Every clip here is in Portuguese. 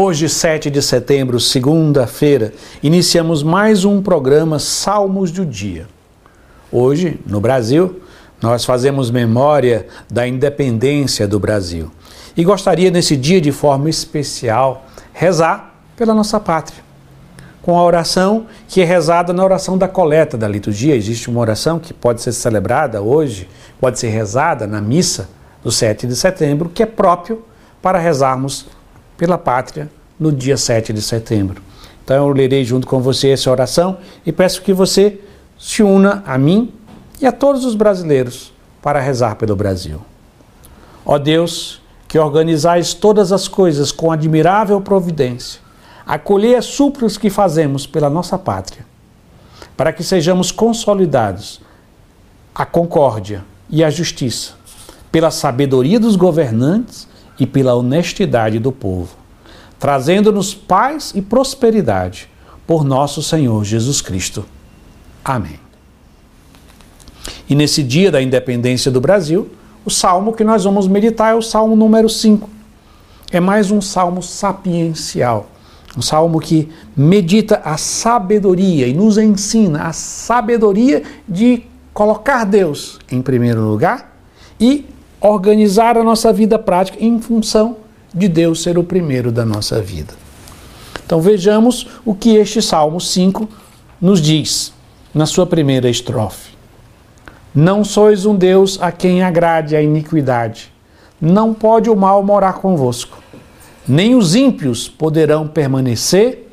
Hoje, 7 de setembro, segunda-feira, iniciamos mais um programa Salmos do Dia. Hoje, no Brasil, nós fazemos memória da independência do Brasil. E gostaria nesse dia, de forma especial, rezar pela nossa pátria. Com a oração que é rezada na oração da coleta da liturgia. Existe uma oração que pode ser celebrada hoje, pode ser rezada na missa do 7 de setembro, que é próprio para rezarmos pela pátria no dia 7 de setembro. Então eu lerei junto com você essa oração e peço que você se una a mim e a todos os brasileiros para rezar pelo Brasil. Ó Deus, que organizais todas as coisas com admirável providência, acolhei as súplicas que fazemos pela nossa pátria, para que sejamos consolidados a concórdia e a justiça, pela sabedoria dos governantes e pela honestidade do povo, trazendo-nos paz e prosperidade por nosso Senhor Jesus Cristo. Amém. E nesse dia da independência do Brasil, o salmo que nós vamos meditar é o salmo número 5. É mais um salmo sapiencial, um salmo que medita a sabedoria e nos ensina a sabedoria de colocar Deus em primeiro lugar e organizar a nossa vida prática em função de Deus ser o primeiro da nossa vida. Então vejamos o que este Salmo 5 nos diz na sua primeira estrofe. Não sois um Deus a quem agrade a iniquidade. Não pode o mal morar convosco. Nem os ímpios poderão permanecer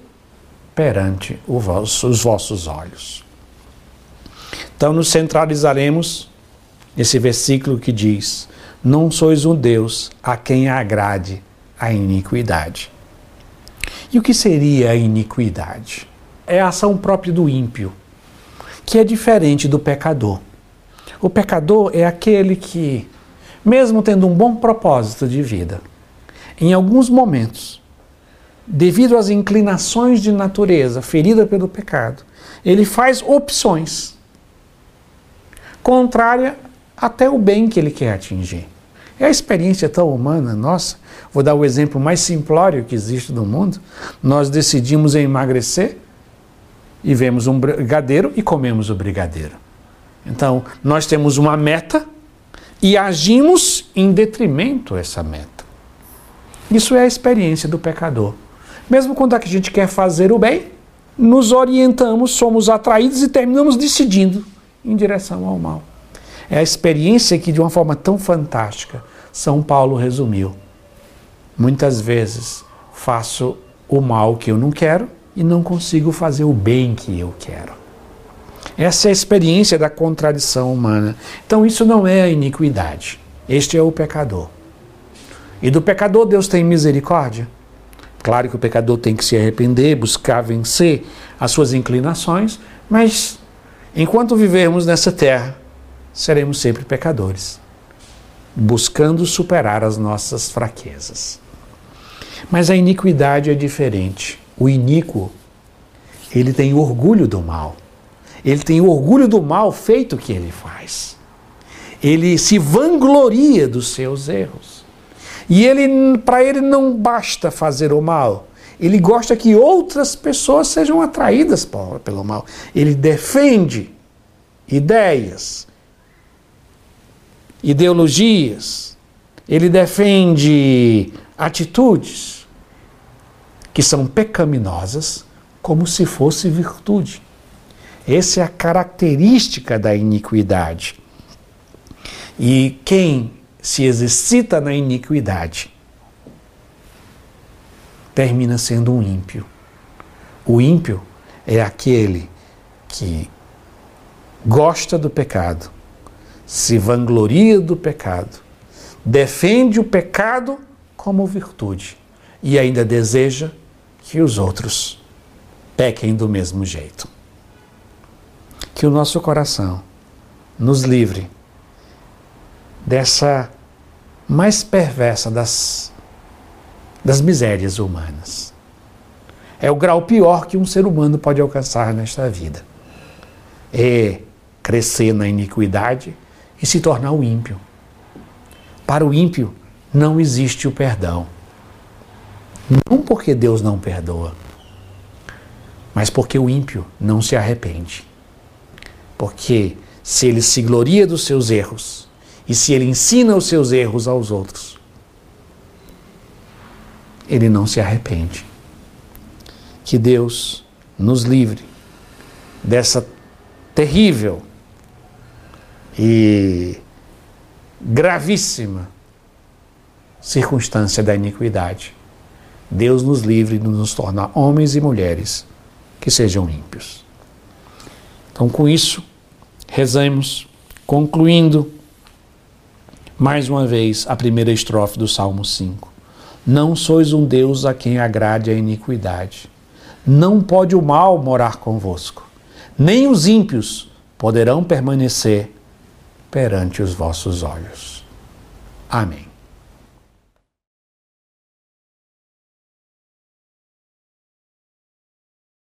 perante os vossos olhos. Então nos centralizaremos nesse versículo que diz: Não sois um Deus a quem agrade a iniquidade. E o que seria a iniquidade? É a ação própria do ímpio, que é diferente do pecador. O pecador é aquele que, mesmo tendo um bom propósito de vida, em alguns momentos, devido às inclinações de natureza ferida pelo pecado, ele faz opções contrária até o bem que ele quer atingir. É a experiência tão humana nossa. Vou dar o exemplo mais simplório que existe no mundo. Nós decidimos emagrecer e vemos um brigadeiro e comemos o brigadeiro. Então, nós temos uma meta e agimos em detrimento essa meta. Isso é a experiência do pecador. Mesmo quando a gente quer fazer o bem, nos orientamos, somos atraídos e terminamos decidindo em direção ao mal. É a experiência que, de uma forma tão fantástica, São Paulo resumiu. Muitas vezes faço o mal que eu não quero e não consigo fazer o bem que eu quero. Essa é a experiência da contradição humana. Então, isso não é a iniquidade. Este é o pecador. E do pecador, Deus tem misericórdia. Claro que o pecador tem que se arrepender, buscar vencer as suas inclinações, mas enquanto vivermos nessa terra, seremos sempre pecadores, buscando superar as nossas fraquezas. Mas a iniquidade é diferente. O iníquo, ele tem orgulho do mal. Ele tem orgulho do mal feito que ele faz. Ele se vangloria dos seus erros. E ele, para ele não basta fazer o mal. Ele gosta que outras pessoas sejam atraídas pelo mal. Ele defende ideias, ideologias, ele defende atitudes que são pecaminosas como se fosse virtude. Essa é a característica da iniquidade. E quem se exercita na iniquidade termina sendo um ímpio. O ímpio é aquele que gosta do pecado, se vangloria do pecado, defende o pecado como virtude e ainda deseja que os outros pequem do mesmo jeito. Que o nosso coração nos livre dessa mais perversa das, das misérias humanas. É o grau pior que um ser humano pode alcançar nesta vida. É crescer na iniquidade e se tornar o ímpio. Para o ímpio não existe o perdão. Não porque Deus não perdoa, mas porque o ímpio não se arrepende. Porque se ele se gloria dos seus erros e se ele ensina os seus erros aos outros, ele não se arrepende. Que Deus nos livre dessa terrível e gravíssima circunstância da iniquidade. Deus nos livre de nos tornar homens e mulheres que sejam ímpios. Então, com isso, rezamos, concluindo mais uma vez a primeira estrofe do Salmo 5. Não sois um Deus a quem agrade a iniquidade. Não pode o mal morar convosco, nem os ímpios poderão permanecer perante os vossos olhos. Amém.